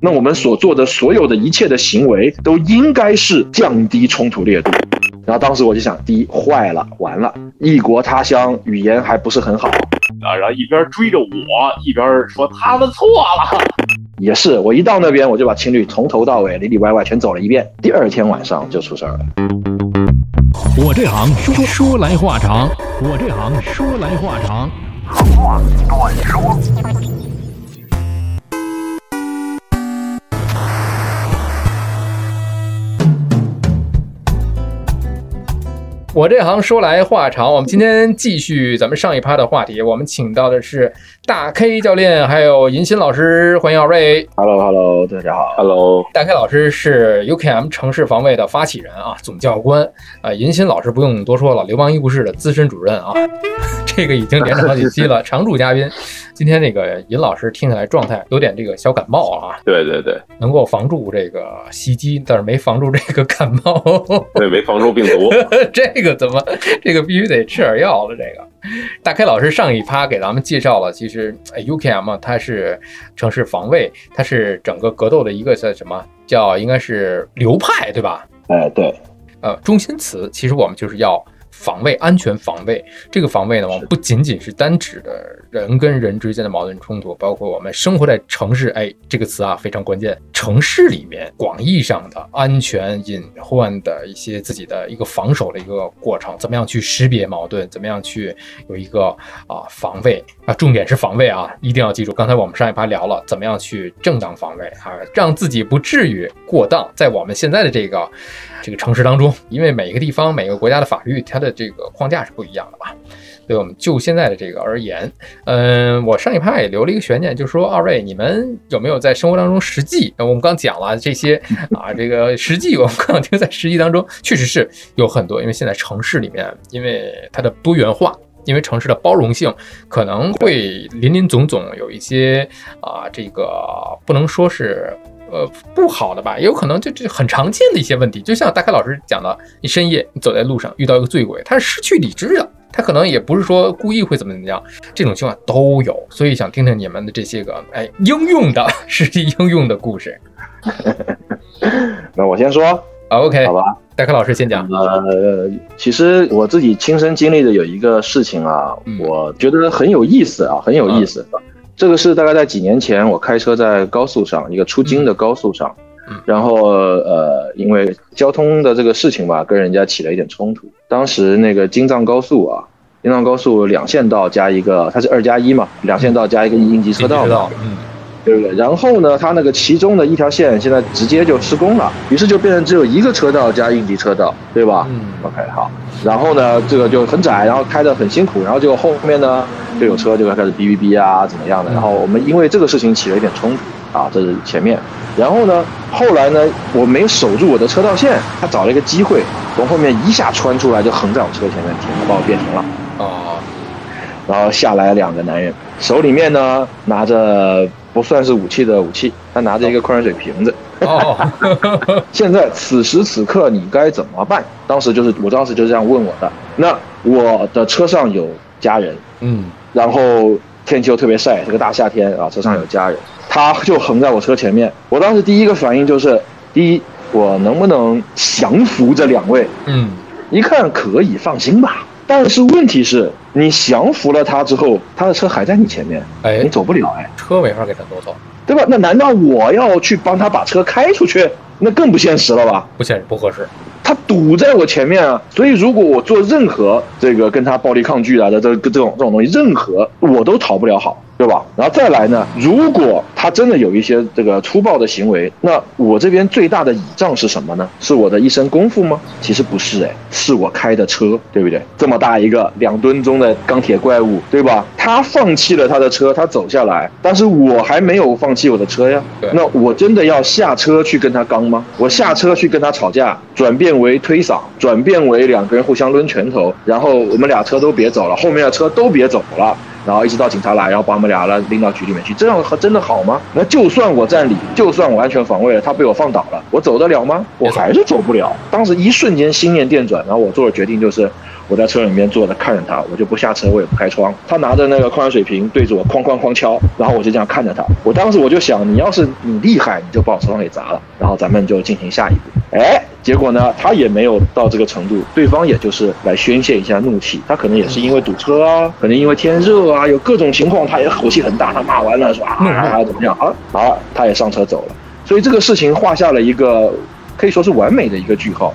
那我们所做的所有的一切的行为都应该是降低冲突烈度。然后当时我就想，第一，坏了，完了，异国他乡，语言还不是很好啊，然后一边追着我，一边说他们错了。也是，我一到那边，我就把情侣从头到尾里里外外全走了一遍。第二天晚上就出事儿了。我这行说说来话长，我这行说来话长，话短说。我这行说来话长，我们今天继续咱们上一趴的话题。我们请到的是大 K 教练，还有银鑫老师，欢迎二位。Hello，Hello，大家好。Hello，大 K 老师是 UKM 城市防卫的发起人啊，总教官啊。银鑫老师不用多说了，流氓医务室的资深主任啊，这个已经连着好几期了，常驻嘉宾。今天这个尹老师听起来状态有点这个小感冒啊，对对对，能够防住这个袭击，但是没防住这个感冒，对，没防住病毒，这个怎么，这个必须得吃点药了。这个 大 K 老师上一趴给咱们介绍了，其实 UKM 它是城市防卫，它是整个格斗的一个叫什么叫应该是流派对吧？哎，对，呃，中心词其实我们就是要。防卫、安全防卫，这个防卫呢，我们不仅仅是单指的人跟人之间的矛盾冲突，包括我们生活在城市，哎，这个词啊非常关键。城市里面广义上的安全隐患的一些自己的一个防守的一个过程，怎么样去识别矛盾，怎么样去有一个啊防卫啊，重点是防卫啊，一定要记住。刚才我们上一趴聊了，怎么样去正当防卫啊，让自己不至于过当。在我们现在的这个。这个城市当中，因为每个地方、每个国家的法律，它的这个框架是不一样的嘛。所以我们就现在的这个而言，嗯，我上一趴也留了一个悬念，就是说二位你们有没有在生活当中实际？我们刚讲了这些 啊，这个实际我们刚听在实际当中确实是有很多，因为现在城市里面，因为它的多元化，因为城市的包容性可能会林林总总有一些啊，这个不能说是。呃，不好的吧，也有可能就这很常见的一些问题，就像大开老师讲的，你深夜你走在路上遇到一个醉鬼，他是失去理智的，他可能也不是说故意会怎么怎么样，这种情况都有，所以想听听你们的这些个哎应用的实际应用的故事。那我先说，OK，好吧，代课老师先讲。呃，其实我自己亲身经历的有一个事情啊，我觉得很有意思啊，很有意思。这个是大概在几年前，我开车在高速上，一个出京的高速上，然后呃，因为交通的这个事情吧，跟人家起了一点冲突。当时那个京藏高速啊，京藏高速两线道加一个，它是二加一嘛，两线道加一个应急车道嘛，嗯，对不对？然后呢，它那个其中的一条线现在直接就施工了，于是就变成只有一个车道加应急车道，对吧？嗯，OK，好。然后呢，这个就很窄，然后开得很辛苦，然后就后面呢。就有车就开始哔哔哔啊，怎么样的？然后我们因为这个事情起了一点冲突啊，这是前面。然后呢，后来呢，我没守住我的车道线，他找了一个机会从后面一下穿出来，就横在我车前面停了，把我别停了。哦。然后下来两个男人，手里面呢拿着不算是武器的武器，他拿着一个矿泉水瓶子。哦。现在此时此刻你该怎么办？当时就是我当时就这样问我的。那我的车上有家人。嗯。然后天气又特别晒，这个大夏天啊，车上有家人，他就横在我车前面。我当时第一个反应就是，第一，我能不能降服这两位？嗯，一看可以，放心吧。但是问题是，你降服了他之后，他的车还在你前面，哎，你走不了，哎，车没法给他挪走，对吧？那难道我要去帮他把车开出去？那更不现实了吧？不现实，不合适。他堵在我前面啊，所以如果我做任何这个跟他暴力抗拒啊的这这种这种东西，任何我都讨不了好。对吧？然后再来呢？如果他真的有一些这个粗暴的行为，那我这边最大的倚仗是什么呢？是我的一身功夫吗？其实不是，哎，是我开的车，对不对？这么大一个两吨重的钢铁怪物，对吧？他放弃了他的车，他走下来，但是我还没有放弃我的车呀。那我真的要下车去跟他刚吗？我下车去跟他吵架，转变为推搡，转变为两个人互相抡拳头，然后我们俩车都别走了，后面的车都别走了。然后一直到警察来，然后把我们俩了拎到局里面去，这样真的好吗？那就算我占理，就算我安全防卫了，他被我放倒了，我走得了吗？我还是走不了。当时一瞬间心念电转，然后我做的决定，就是我在车里面坐着看着他，我就不下车，我也不开窗。他拿着那个矿泉水瓶对着我哐哐哐敲，然后我就这样看着他。我当时我就想，你要是你厉害，你就把我车窗给砸了，然后咱们就进行下一步。哎，结果呢，他也没有到这个程度，对方也就是来宣泄一下怒气，他可能也是因为堵车啊，可能因为天热啊，有各种情况，他也口气很大，他骂完了说啊怎么样？啊，好，他也上车走了，所以这个事情画下了一个可以说是完美的一个句号，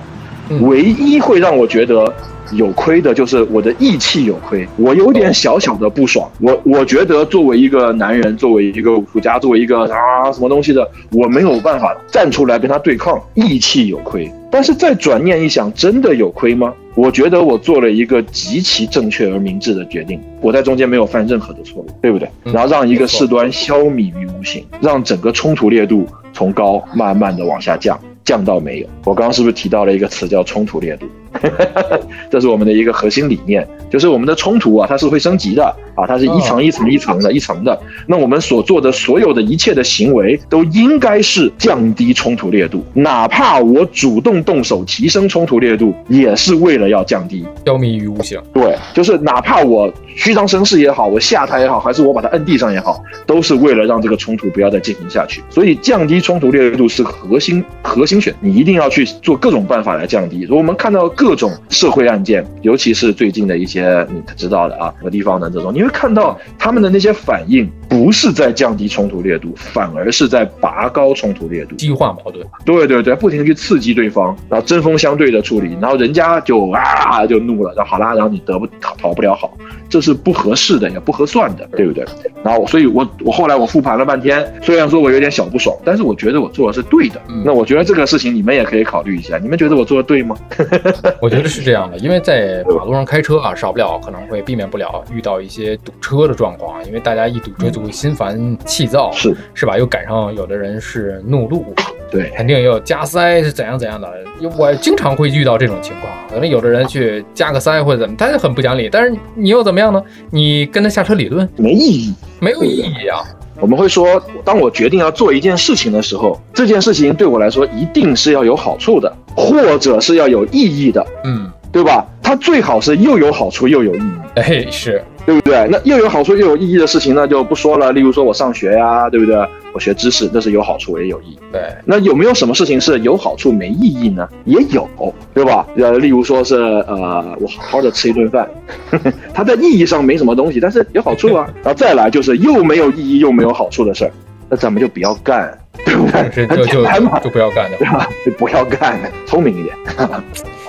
唯一会让我觉得。有亏的就是我的义气有亏，我有点小小的不爽。我我觉得作为一个男人，作为一个武术家，作为一个啊什么东西的，我没有办法站出来跟他对抗，义气有亏。但是再转念一想，真的有亏吗？我觉得我做了一个极其正确而明智的决定，我在中间没有犯任何的错误，对不对？然后让一个事端消弭于无形，让整个冲突烈度从高慢慢的往下降，降到没有。我刚刚是不是提到了一个词叫冲突烈度？这是我们的一个核心理念，就是我们的冲突啊，它是会升级的啊，它是一层一层一层的一层的。那我们所做的所有的一切的行为，都应该是降低冲突烈度，哪怕我主动动手提升冲突烈度，也是为了要降低，消弭于无形。对，就是哪怕我虚张声势也好，我吓他也好，还是我把他摁地上也好，都是为了让这个冲突不要再进行下去。所以降低冲突烈度是核心核心选，你一定要去做各种办法来降低。如果我们看到各种社会案件，尤其是最近的一些你知道的啊，什么地方的这种，你会看到他们的那些反应，不是在降低冲突烈度，反而是在拔高冲突烈度，激化矛盾。对对对，不停的去刺激对方，然后针锋相对的处理，然后人家就啊就怒了，然后好啦，然后你得不讨讨不了好，这是不合适的，也不合算的，对不对？然后所以，我我后来我复盘了半天，虽然说我有点小不爽，但是我觉得我做的是对的。那我觉得这个事情你们也可以考虑一下，你们觉得我做的对吗？我觉得是这样的，因为在马路上开车啊，少不了可能会避免不了遇到一些堵车的状况，因为大家一堵车就会心烦气躁，是是吧？又赶上有的人是怒路，对，肯定也有加塞是怎样怎样的。我经常会遇到这种情况，可能有的人去加个塞或者怎么，他就很不讲理。但是你又怎么样呢？你跟他下车理论没意义，没有意义啊。我们会说，当我决定要做一件事情的时候，这件事情对我来说一定是要有好处的，或者是要有意义的，嗯，对吧？它最好是又有好处又有意义。哎，是。对不对？那又有好处又有意义的事情，那就不说了。例如说我上学呀，对不对？我学知识，那是有好处也有意义。对。那有没有什么事情是有好处没意义呢？也有，对吧？呃，例如说是呃，我好好的吃一顿饭，它在意义上没什么东西，但是有好处啊。然后再来就是又没有意义又没有好处的事儿，那咱们就不要干，对不对？就就就不要干的，对吧？就不要干，聪明一点。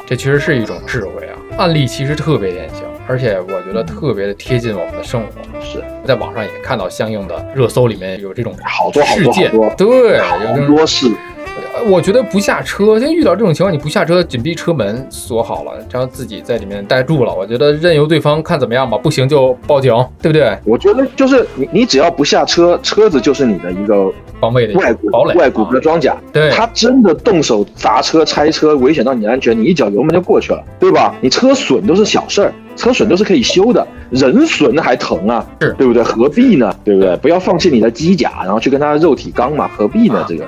这其实是一种智慧啊。案例其实特别典型。而且我觉得特别的贴近我们的生活，是在网上也看到相应的热搜里面有这种好多好多，对，好多事。我觉得不下车，像遇到这种情况，你不下车，紧闭车门锁好了，然后自己在里面待住了。我觉得任由对方看怎么样吧，不行就报警，对不对？我觉得就是你，你只要不下车，车子就是你的一个防卫的外骨堡垒、外骨骼装甲。对，他真的动手砸车、拆车，危险到你的安全，你一脚油门就过去了，对吧？你车损都是小事儿，车损都是可以修的，人损还疼啊，是对不对？何必呢？对不对？不要放弃你的机甲，然后去跟他肉体刚嘛，何必呢？这个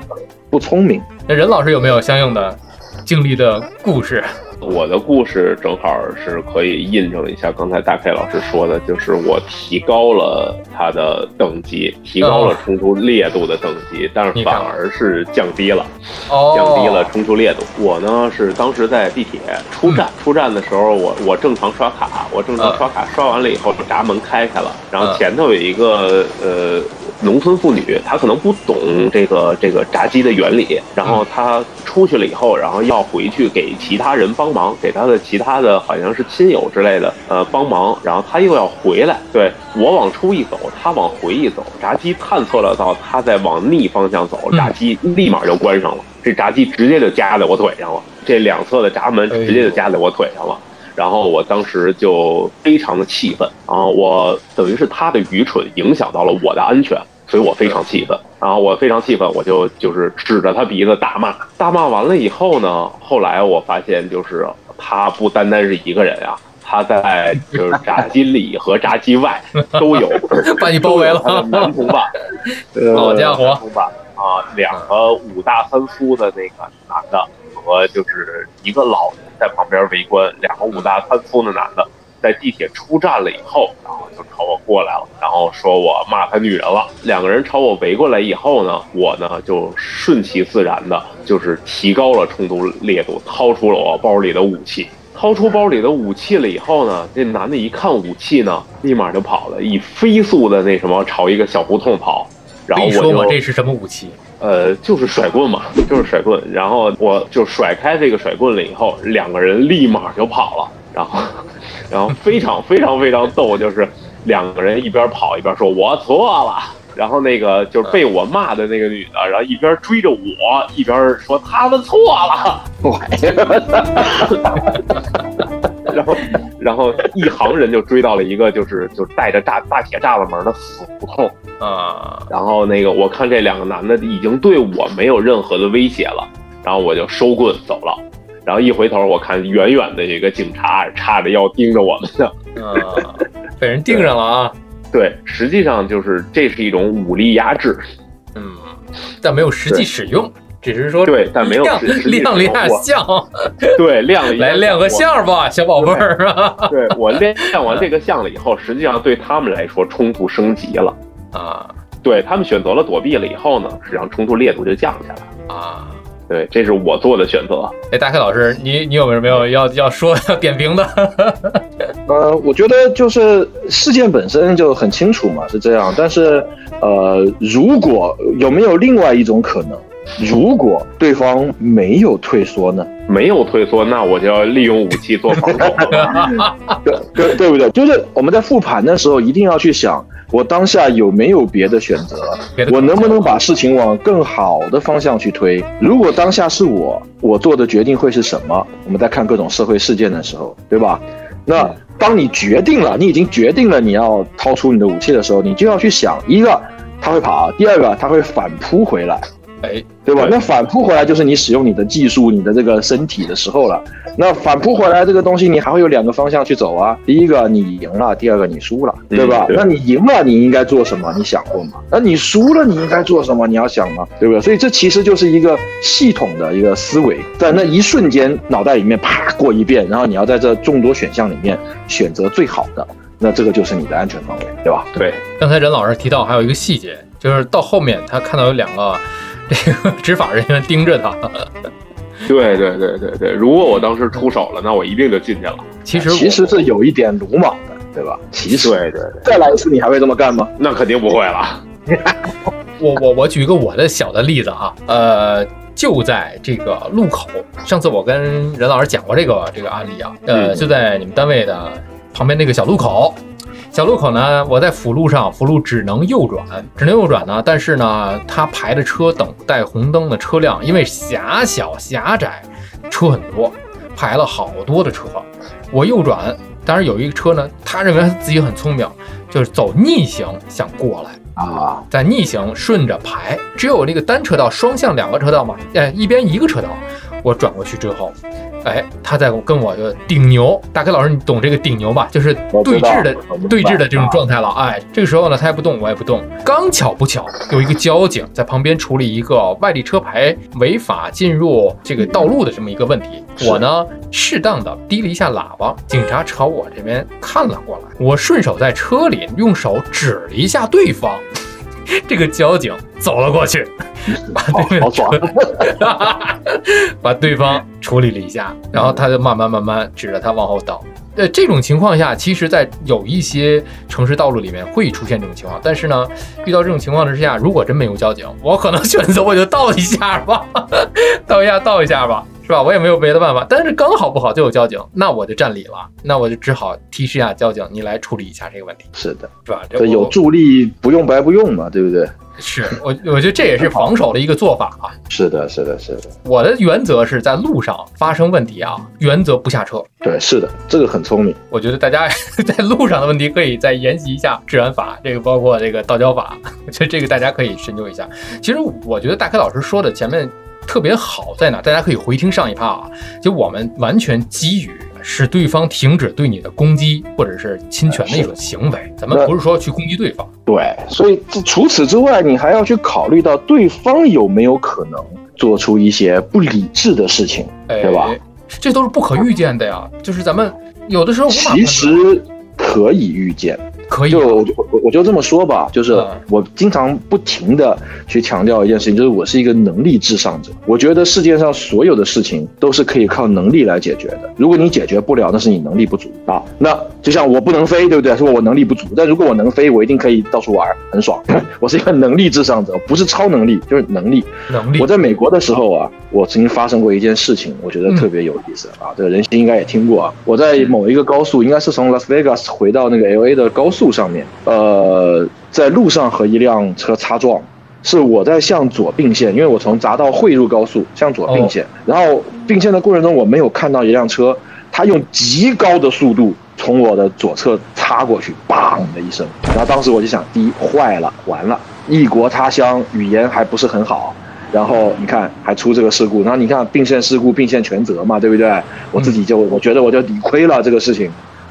不聪明。那任老师有没有相应的经历的故事？我的故事正好是可以印证一下刚才大 K 老师说的，就是我提高了他的等级，提高了冲突烈度的等级，但是反而是降低了，降低了冲突烈度。我呢是当时在地铁出站，出站的时候，我我正常刷卡，我正常刷卡，刷完了以后闸门开开了，然后前头有一个呃。农村妇女，她可能不懂这个这个炸鸡的原理，然后她出去了以后，然后要回去给其他人帮忙，给她的其他的好像是亲友之类的，呃，帮忙，然后她又要回来，对我往出一走，她往回一走，炸鸡探测了到她在往逆方向走，炸鸡立马就关上了，这炸鸡直接就夹在我腿上了，这两侧的闸门直接就夹在我腿上了。然后我当时就非常的气愤啊！我等于是他的愚蠢影响到了我的安全，所以我非常气愤。然后我非常气愤，我就就是指着他鼻子大骂。大骂完了以后呢，后来我发现就是他不单单是一个人啊。他在就是炸机里和炸机外 都有，把你包围了。男同伴，好 家伙，同伴啊，两个五大三粗的那个男的和就是一个老人在旁边围观，两个五大三粗的男的。在地铁出站了以后，然后就朝我过来了，然后说我骂他女人了。两个人朝我围过来以后呢，我呢就顺其自然的，就是提高了冲突烈度，掏出了我包里的武器。掏出包里的武器了以后呢，这男的一看武器呢，立马就跑了，以飞速的那什么朝一个小胡同跑。然后我说这是什么武器？呃，就是甩棍嘛，就是甩棍。然后我就甩开这个甩棍了以后，两个人立马就跑了。然后。然后非常非常非常逗，就是两个人一边跑一边说“我错了”，然后那个就是被我骂的那个女的，然后一边追着我，一边说他们错了。然后，然后一行人就追到了一个就是就带着大大铁栅栏门的死胡同啊。然后那个我看这两个男的已经对我没有任何的威胁了，然后我就收棍走了。然后一回头，我看远远的一个警察叉着腰盯着我们呢，啊，被人盯上了啊！对，实际上就是这是一种武力压制，嗯，但没有实际使用，只是说对，但没有亮亮了一下相，对，亮了一下来亮个相吧，小宝贝儿啊！对我亮亮完这个相了以后，实际上对他们来说冲突升级了啊，对他们选择了躲避了以后呢，实际上冲突烈度就降下来了啊。对，这是我做的选择。哎，大黑老师，你你有没有没有要要说要点评的？呃，我觉得就是事件本身就很清楚嘛，是这样。但是，呃，如果有没有另外一种可能？如果对方没有退缩呢？没有退缩，那我就要利用武器做防守，对对对不对？就是我们在复盘的时候，一定要去想。我当下有没有别的选择？我能不能把事情往更好的方向去推？如果当下是我，我做的决定会是什么？我们在看各种社会事件的时候，对吧？那当你决定了，你已经决定了你要掏出你的武器的时候，你就要去想：一个，他会跑；第二个，他会反扑回来。哎，对吧？那反扑回来就是你使用你的技术、你的这个身体的时候了。那反扑回来这个东西，你还会有两个方向去走啊。第一个你赢了，第二个你输了，对吧？那你赢了，你应该做什么？你想过吗？那你输了，你应该做什么？你要想吗？对不对？所以这其实就是一个系统的一个思维，在那一瞬间脑袋里面啪过一遍，然后你要在这众多选项里面选择最好的，那这个就是你的安全方位，对吧？对。刚才任老师提到还有一个细节，就是到后面他看到有两个。这 个执法人员盯着他，对对对对对。如果我当时出手了，那我一定就进去了。其实其实是有一点鲁莽的，对吧？其实对对对。再来一次，你还会这么干吗？那肯定不会了。我我我举一个我的小的例子啊，呃，就在这个路口，上次我跟任老师讲过这个这个案例啊，呃，就在你们单位的旁边那个小路口。小路口呢，我在辅路上，辅路只能右转，只能右转呢。但是呢，他排的车等待红灯的车辆，因为狭小狭窄，车很多，排了好多的车。我右转，当然有一个车呢，他认为他自己很聪明，就是走逆行想过来啊，在逆行顺着排，只有那个单车道，双向两个车道嘛，哎，一边一个车道。我转过去之后。哎，他在跟我就顶牛，大开老师，你懂这个顶牛吧？就是对峙的对峙的这种状态了。哎，这个时候呢，他也不动，我也不动。刚巧不巧，有一个交警在旁边处理一个外地车牌违法进入这个道路的这么一个问题。我呢，适当的低了一下喇叭，警察朝我这边看了过来，我顺手在车里用手指了一下对方。这个交警走了过去，把对面车，把对方处理了一下，然后他就慢慢慢慢指着他往后倒。呃，这种情况下，其实，在有一些城市道路里面会出现这种情况，但是呢，遇到这种情况之下，如果真没有交警，我可能选择我就倒一下吧，倒一下，倒一下吧。是吧？我也没有别的办法，但是刚好不好就有交警，那我就占理了，那我就只好提示一下交警，你来处理一下这个问题。是的，是吧？这有助力不用白不用嘛，对不对？是我，我觉得这也是防守的一个做法啊。是的，是的，是的。我的原则是在路上发生问题啊，原则不下车。对，是的，这个很聪明。我觉得大家 在路上的问题可以再研习一下治安法，这个包括这个道交法，我觉得这个大家可以深究一下。其实我觉得大开老师说的前面。特别好在哪？大家可以回听上一趴啊，就我们完全基于使对方停止对你的攻击或者是侵权的一种行为。咱们不是说去攻击对方。对，所以除此之外，你还要去考虑到对方有没有可能做出一些不理智的事情，对吧？这都是不可预见的呀，就是咱们有的时候其实可以预见。可以，就我我我就这么说吧，就是我经常不停的去强调一件事情，就是我是一个能力至上者。我觉得世界上所有的事情都是可以靠能力来解决的。如果你解决不了，那是你能力不足啊。那就像我不能飞，对不对？说我能力不足，但如果我能飞，我一定可以到处玩，很爽。我是一个能力至上者，不是超能力，就是能力。能力。我在美国的时候啊，我曾经发生过一件事情，我觉得特别有意思啊。这个人心应该也听过啊。我在某一个高速，应该是从 Las Vegas 回到那个 L A 的高速上面，呃，在路上和一辆车擦撞，是我在向左并线，因为我从匝道汇入高速向左并线，然后并线的过程中我没有看到一辆车，它用极高的速度。从我的左侧擦过去，砰的一声，然后当时我就想，第一坏了，完了，异国他乡，语言还不是很好，然后你看还出这个事故，然后你看并线事故，并线全责嘛，对不对？我自己就我觉得我就理亏了这个事情。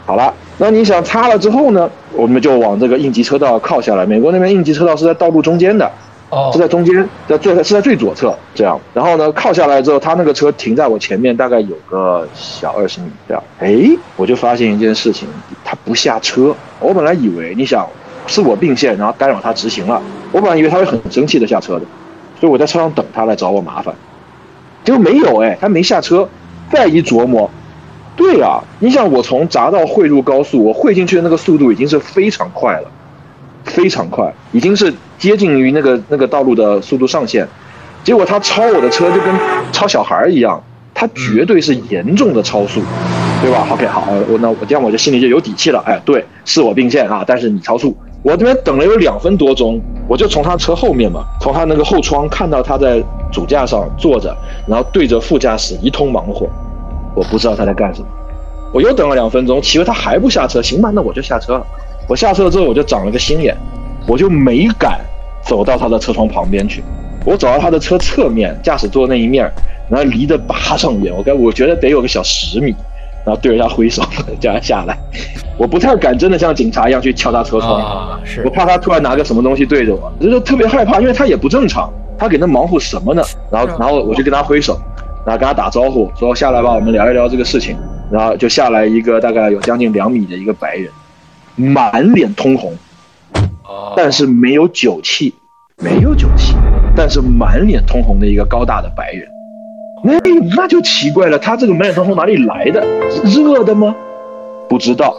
好了，那你想擦了之后呢，我们就往这个应急车道靠下来。美国那边应急车道是在道路中间的。哦，是在中间，在最是在最左侧这样，然后呢靠下来之后，他那个车停在我前面，大概有个小二十米这样。哎，我就发现一件事情，他不下车。我本来以为你想是我并线，然后干扰他直行了，我本来以为他会很生气的下车的，所以我在车上等他来找我麻烦，结果没有哎，他没下车。再一琢磨，对啊，你想我从匝道汇入高速，我汇进去的那个速度已经是非常快了。非常快，已经是接近于那个那个道路的速度上限，结果他超我的车就跟超小孩一样，他绝对是严重的超速，对吧？OK，好，我那我这样我就心里就有底气了。哎，对，是我并线啊，但是你超速，我这边等了有两分多钟，我就从他车后面嘛，从他那个后窗看到他在主驾上坐着，然后对着副驾驶一通忙活，我不知道他在干什么，我又等了两分钟，奇怪他还不下车，行吧，那我就下车了。我下车了之后，我就长了个心眼，我就没敢走到他的车窗旁边去。我走到他的车侧面，驾驶座那一面，然后离得八丈远，我该我觉得得有个小十米，然后对着他挥手 叫他下来。我不太敢真的像警察一样去敲他车窗，我怕他突然拿个什么东西对着我，就是特别害怕，因为他也不正常，他给那忙活什么呢？然后，然后我就跟他挥手，然后跟他打招呼，说下来吧，我们聊一聊这个事情。然后就下来一个大概有将近两米的一个白人。满脸通红，但是没有酒气，没有酒气，但是满脸通红的一个高大的白人，那那就奇怪了，他这个满脸通红哪里来的？热的吗？不知道。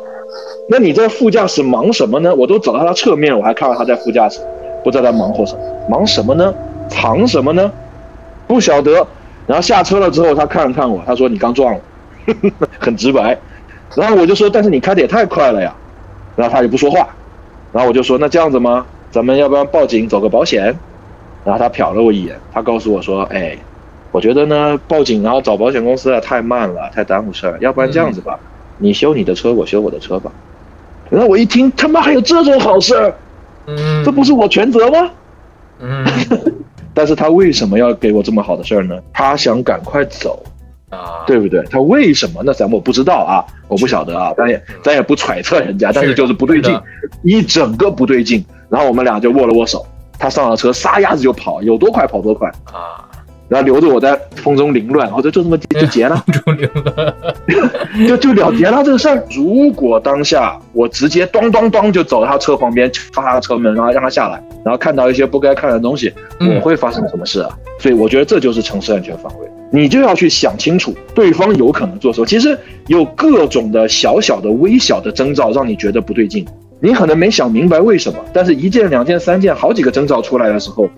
那你在副驾驶忙什么呢？我都走到他侧面，我还看到他在副驾驶，不知道他忙活什么，忙什么呢？藏什么呢？不晓得。然后下车了之后，他看了看我，他说：“你刚撞了。”很直白。然后我就说：“但是你开的也太快了呀。”然后他就不说话，然后我就说那这样子吗？咱们要不要报警走个保险？然后他瞟了我一眼，他告诉我说：“哎，我觉得呢报警然后找保险公司啊太慢了，太耽误事儿。要不然这样子吧，你修你的车，我修我的车吧。”然后我一听，他妈还有这种好事？嗯，这不是我全责吗？嗯，但是他为什么要给我这么好的事儿呢？他想赶快走。啊，对不对？他为什么那？咱们我不知道啊，我不晓得啊，咱也咱也不揣测人家，但是就是不对劲，一整个不对劲。然后我们俩就握了握手，他上了车，撒丫子就跑，有多快跑多快啊。然后留着我在风中凌乱，我就就这么就结了，就就了结了这个事儿。如果当下我直接咚咚咚就走到他车旁边，敲他的车门，然后让他下来，然后看到一些不该看的东西，我会发生什么事啊？所以我觉得这就是城市安全防卫。你就要去想清楚，对方有可能做什么。其实有各种的小小的、微小的征兆，让你觉得不对劲。你可能没想明白为什么，但是一件、两件、三件，好几个征兆出来的时候，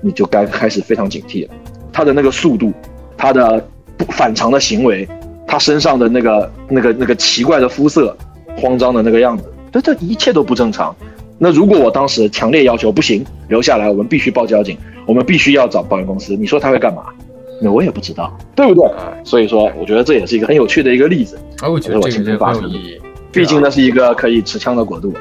你就该开始非常警惕了。他的那个速度，他的反常的行为，他身上的那个、那个、那个奇怪的肤色，慌张的那个样子，这这一切都不正常。那如果我当时强烈要求不行，留下来，我们必须报交警，我们必须要找保险公司，你说他会干嘛？那我也不知道，对不对？所以说，我觉得这也是一个很有趣的一个例子。啊，我觉得这个很有意义。毕竟那是一个可以持枪的国度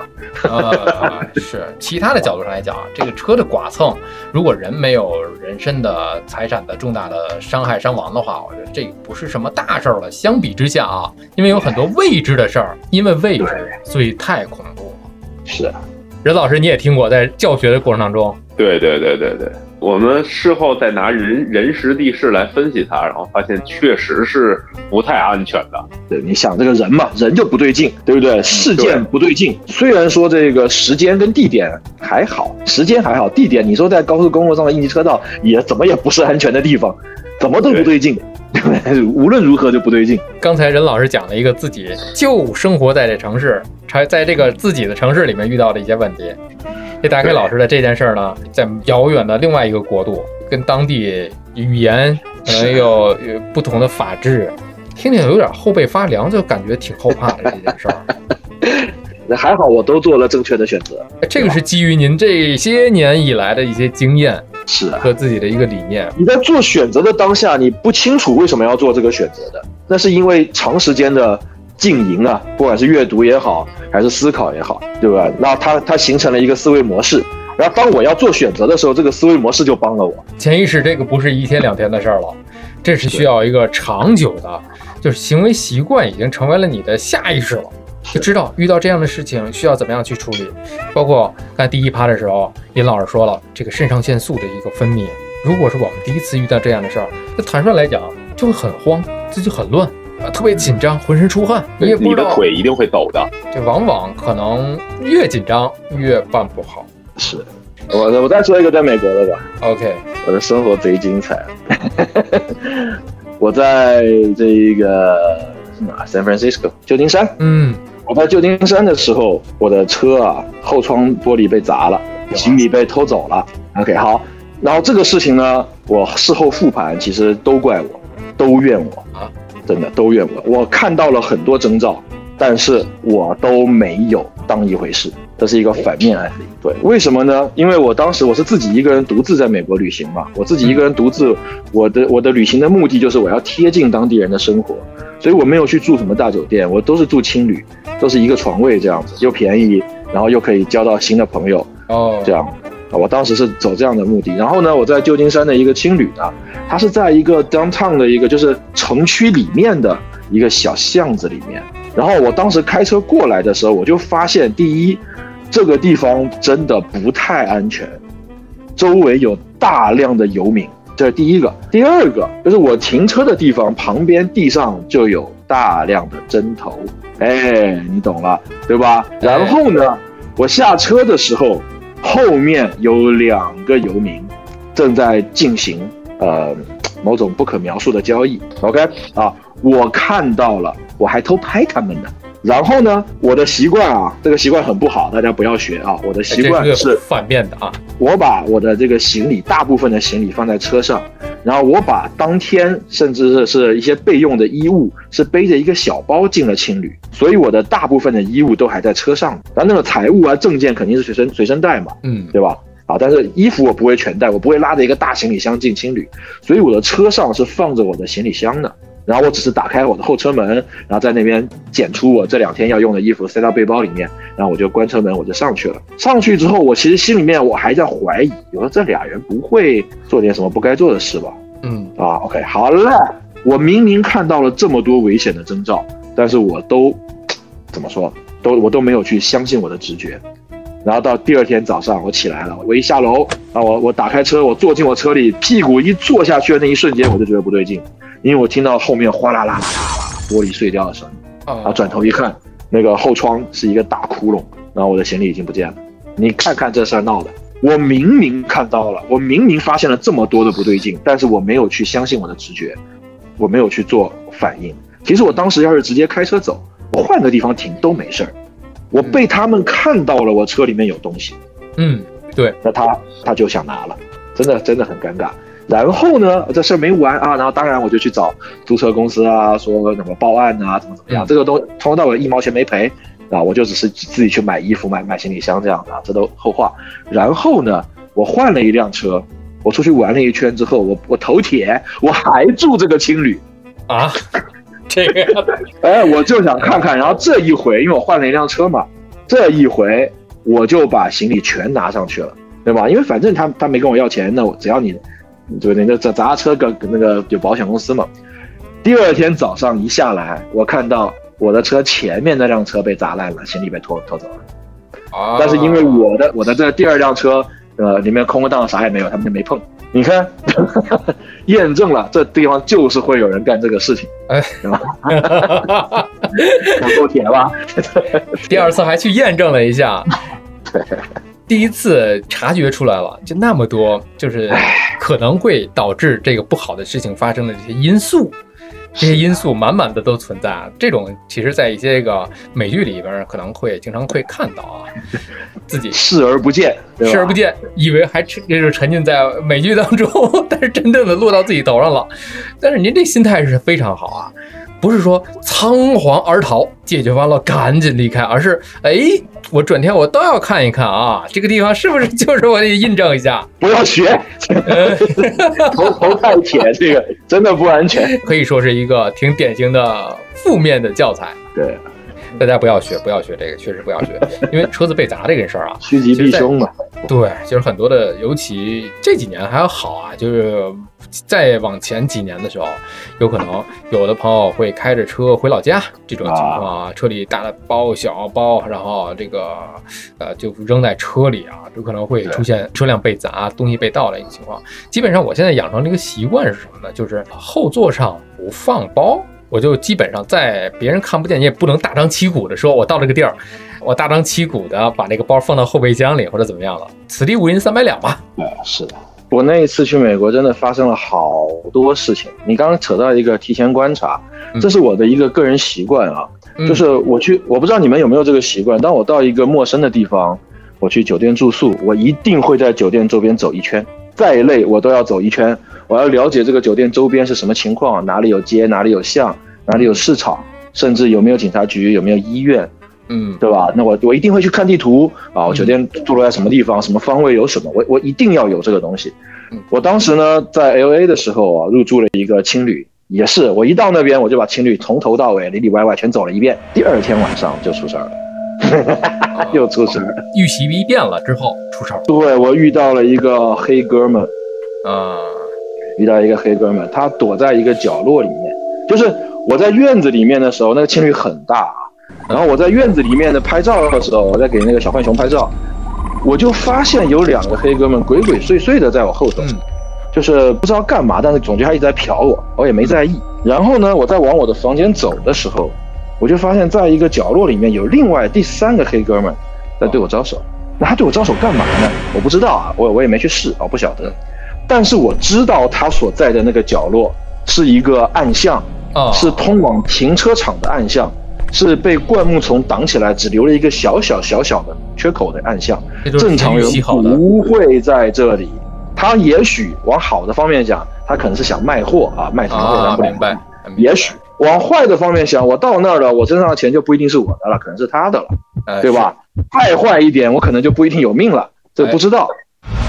啊。是，其他的角度上来讲，这个车的剐蹭，如果人没有人身的财产的重大的伤害伤亡的话，我觉得这不是什么大事儿了。相比之下啊，因为有很多未知的事儿，因为未知，所以太恐怖了。是，任老师你也听过，在教学的过程当中，对对对对对。我们事后再拿人人时地势来分析它，然后发现确实是不太安全的。对，你想这个人嘛，人就不对劲，对不对？事件不对劲。虽然说这个时间跟地点还好，时间还好，地点你说在高速公路上的应急车道也怎么也不是安全的地方，怎么都不对劲，对？无论如何就不对劲。刚才任老师讲了一个自己就生活在这城市，才在这个自己的城市里面遇到的一些问题。这大 K 老师的这件事儿呢，在遥远的另外一个国度，跟当地语言可能有有不同的法制，听听有点后背发凉，就感觉挺后怕的这件事儿。那 还好，我都做了正确的选择。这个是基于您这些年以来的一些经验，是和自己的一个理念。你在做选择的当下，你不清楚为什么要做这个选择的，那是因为长时间的。经营啊，不管是阅读也好，还是思考也好，对吧？那它它形成了一个思维模式，然后当我要做选择的时候，这个思维模式就帮了我。潜意识这个不是一天两天的事儿了，这是需要一个长久的，就是行为习惯已经成为了你的下意识了，就知道遇到这样的事情需要怎么样去处理。包括刚才第一趴的时候，林老师说了这个肾上腺素的一个分泌，如果是我们第一次遇到这样的事儿，那坦率来讲就会很慌，自己很乱。啊，特别紧张，浑身出汗，你也你的腿一定会抖的。这往往可能越紧张越办不好。是，我我再说一个在美国的吧。OK，我的生活贼精彩。我在这一个什么 San Francisco 旧金山。嗯，我在旧金山的时候，我的车啊后窗玻璃被砸了，行李被偷走了。OK，好，然后这个事情呢，我事后复盘，其实都怪我，都怨我啊。真的都怨我，我看到了很多征兆，但是我都没有当一回事，这是一个反面案例。对，为什么呢？因为我当时我是自己一个人独自在美国旅行嘛，我自己一个人独自，我的我的旅行的目的就是我要贴近当地人的生活，所以我没有去住什么大酒店，我都是住青旅，都是一个床位这样子，又便宜，然后又可以交到新的朋友哦，这样。我当时是走这样的目的，然后呢，我在旧金山的一个青旅呢，它是在一个 downtown 的一个就是城区里面的一个小巷子里面。然后我当时开车过来的时候，我就发现，第一，这个地方真的不太安全，周围有大量的游民，这是第一个。第二个就是我停车的地方旁边地上就有大量的针头，哎，你懂了，对吧？然后呢，我下车的时候。后面有两个游民正在进行呃某种不可描述的交易。OK 啊，我看到了，我还偷拍他们呢。然后呢，我的习惯啊，这个习惯很不好，大家不要学啊。我的习惯是反面的啊。我把我的这个行李，大部分的行李放在车上，然后我把当天甚至是是一些备用的衣物，是背着一个小包进了青旅，所以我的大部分的衣物都还在车上。然后那个财务啊、证件肯定是随身随身带嘛，嗯，对吧？啊，但是衣服我不会全带，我不会拉着一个大行李箱进青旅，所以我的车上是放着我的行李箱的。然后我只是打开我的后车门，然后在那边捡出我这两天要用的衣服塞到背包里面，然后我就关车门，我就上去了。上去之后，我其实心里面我还在怀疑，我说这俩人不会做点什么不该做的事吧？嗯，啊，OK，好了，我明明看到了这么多危险的征兆，但是我都怎么说，都我都没有去相信我的直觉。然后到第二天早上，我起来了，我一下楼啊，我我打开车，我坐进我车里，屁股一坐下去的那一瞬间，我就觉得不对劲。因为我听到后面哗啦啦啦啦玻璃碎掉的声音，然后转头一看，那个后窗是一个大窟窿，然后我的行李已经不见了。你看看这事儿闹的，我明明看到了，我明明发现了这么多的不对劲，但是我没有去相信我的直觉，我没有去做反应。其实我当时要是直接开车走，我换个地方停都没事儿。我被他们看到了，我车里面有东西。嗯，对，那他他就想拿了，真的真的很尴尬。然后呢，这事儿没完啊！然后当然我就去找租车公司啊，说怎么报案啊，怎么怎么样，这个都从头到尾一毛钱没赔啊！我就只是自己去买衣服、买买行李箱这样的，这都后话。然后呢，我换了一辆车，我出去玩了一圈之后，我我头铁，我还住这个青旅啊！这个，哎，我就想看看。然后这一回，因为我换了一辆车嘛，这一回我就把行李全拿上去了，对吧？因为反正他他没跟我要钱，那我只要你，对那砸砸车跟那个有保险公司嘛。第二天早上一下来，我看到我的车前面那辆车被砸烂了，行李被拖拖走了。啊！但是因为我的我的这第二辆车，呃，里面空荡荡，啥也没有，他们就没碰。你看，验证了这地方就是会有人干这个事情，哎，是吧？够铁吧？第二次还去验证了一下，对，第一次察觉出来了，就那么多，就是可能会导致这个不好的事情发生的这些因素。这些因素满满的都存在，这种其实，在一些个美剧里边可能会经常会看到啊，自己视而不见，视而不见，以为还沉，就是沉浸在美剧当中，但是真正的落到自己头上了。但是您这心态是非常好啊。不是说仓皇而逃，解决完了赶紧离开，而是哎，我转天我倒要看一看啊，这个地方是不是 就是我得印证一下？不要学，头头太铁，这个真的不安全，可以说是一个挺典型的负面的教材。对。大家不要学，不要学这个，确实不要学，因为车子被砸这件事儿啊，趋吉避凶嘛。对，就是很多的，尤其这几年还好啊，就是再往前几年的时候，有可能有的朋友会开着车回老家，这种情况啊，车里大的包小包，然后这个呃就扔在车里啊，有可能会出现车辆被砸、东西被盗的一个情况。基本上我现在养成这个习惯是什么呢？就是后座上不放包。我就基本上在别人看不见，你也不能大张旗鼓的说，我到这个地儿，我大张旗鼓的把那个包放到后备箱里或者怎么样了，此地无银三百两嘛。对，是的，我那一次去美国真的发生了好多事情。你刚刚扯到一个提前观察，这是我的一个个人习惯啊，就是我去，我不知道你们有没有这个习惯，当我到一个陌生的地方，我去酒店住宿，我一定会在酒店周边走一圈，再累我都要走一圈。我要了解这个酒店周边是什么情况，哪里有街，哪里有巷，哪里有市场，甚至有没有警察局，有没有医院，嗯，对吧？那我我一定会去看地图啊，我酒店坐落在什么地方，什么方位有什么，我我一定要有这个东西。我当时呢在 L A 的时候啊，入住了一个青旅，也是我一到那边我就把青旅从头到尾里里外外全走了一遍，第二天晚上就出事儿了，又出事儿，遇袭一遍了之后出事儿。对我遇到了一个黑哥们，啊。遇到一个黑哥们，他躲在一个角落里面。就是我在院子里面的时候，那个青旅很大啊。然后我在院子里面的拍照的时候，我在给那个小浣熊拍照，我就发现有两个黑哥们鬼鬼祟祟的在我后头，就是不知道干嘛，但是总觉得他一直在瞟我，我也没在意。然后呢，我在往我的房间走的时候，我就发现在一个角落里面有另外第三个黑哥们在对我招手。那他对我招手干嘛呢？我不知道啊，我我也没去试啊，不晓得。但是我知道他所在的那个角落是一个暗巷，啊，是通往停车场的暗巷，是被灌木丛挡起来，只留了一个小小小小的缺口的暗巷。正常人不会在这里。他也许往好的方面讲，他可能是想卖货啊，卖什么货咱不明白。也许往坏的方面想，我到那儿了，我身上的钱就不一定是我的了，可能是他的了，对吧？太坏一点，我可能就不一定有命了，这不知道。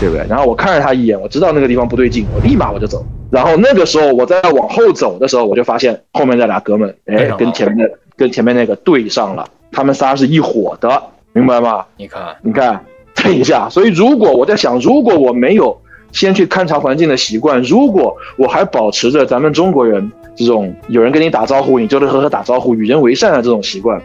对不对？然后我看了他一眼，我知道那个地方不对劲，我立马我就走。然后那个时候我在往后走的时候，我就发现后面那俩哥们，哎，跟前面跟前面那个对上了，他们仨是一伙的，明白吗？你看，你看这一下，所以如果我在想，如果我没有先去勘察环境的习惯，如果我还保持着咱们中国人这种有人跟你打招呼，你就得和他打招呼、与人为善的这种习惯，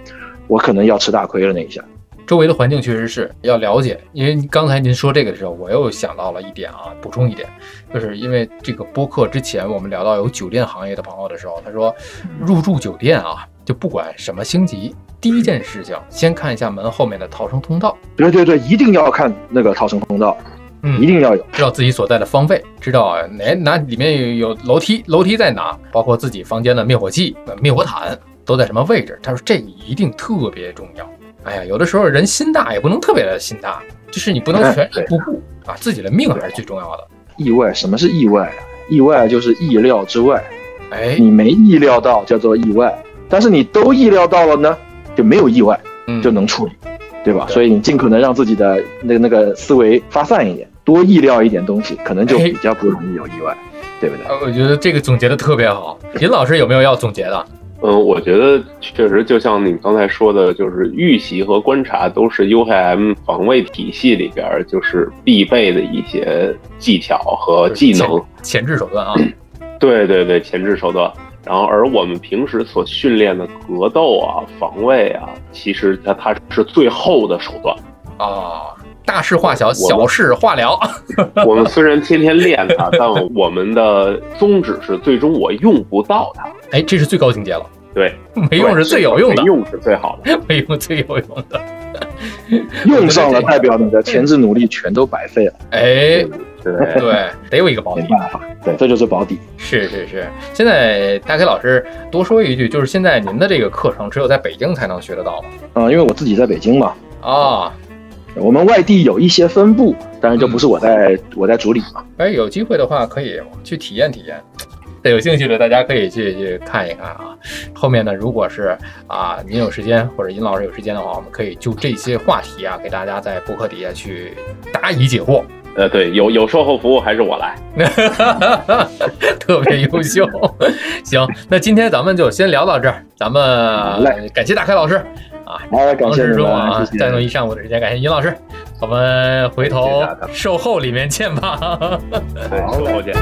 我可能要吃大亏了那一下。周围的环境确实是要了解，因为刚才您说这个的时候，我又想到了一点啊，补充一点，就是因为这个播客之前我们聊到有酒店行业的朋友的时候，他说入住酒店啊，就不管什么星级，第一件事情先看一下门后面的逃生通道。对对对，一定要看那个逃生通道，嗯，一定要有，知道自己所在的方位，知道哪哪里面有有楼梯，楼梯在哪，包括自己房间的灭火器、灭火毯都在什么位置。他说这一定特别重要。哎呀，有的时候人心大也不能特别的心大，就是你不能全然不顾啊，自己的命还是最重要的。意外，什么是意外啊？意外就是意料之外，哎，你没意料到叫做意外，但是你都意料到了呢，就没有意外，就能处理，对吧？所以你尽可能让自己的那那个思维发散一点，多意料一点东西，可能就比较不容易有意外，对不对？我觉得这个总结的特别好。尹老师有没有要总结的？嗯，我觉得确实就像你刚才说的，就是预习和观察都是 UHM 防卫体系里边就是必备的一些技巧和技能、前置手段啊。对对对，前置手段。然后，而我们平时所训练的格斗啊、防卫啊，其实它它是最后的手段啊。大事化小，小事化了。我们虽然天天练它，但我们的宗旨是最终我用不到它。哎，这是最高境界了。对，没用是最有用的，用是最好的，没用最有用的。用上了，代表你的前置努力全都白费了。哎，对对，得有一个保底。没办法，对，这就是保底。是是是。现在大 K 老师多说一句，就是现在您的这个课程只有在北京才能学得到吗？啊，因为我自己在北京嘛。啊。我们外地有一些分布，但是就不是我在我在主理嘛。哎，有机会的话可以去体验体验。有兴趣的大家可以去去看一看啊。后面呢，如果是啊您有时间或者尹老师有时间的话，我们可以就这些话题啊，给大家在博客底下去答疑解惑。呃，对，有有售后服务还是我来，特别优秀。行，那今天咱们就先聊到这儿，咱们感谢大开老师。啊，好，感谢中啊，占用一上午的时间，感谢尹老师，我们回头售后里面见吧。对，售后见。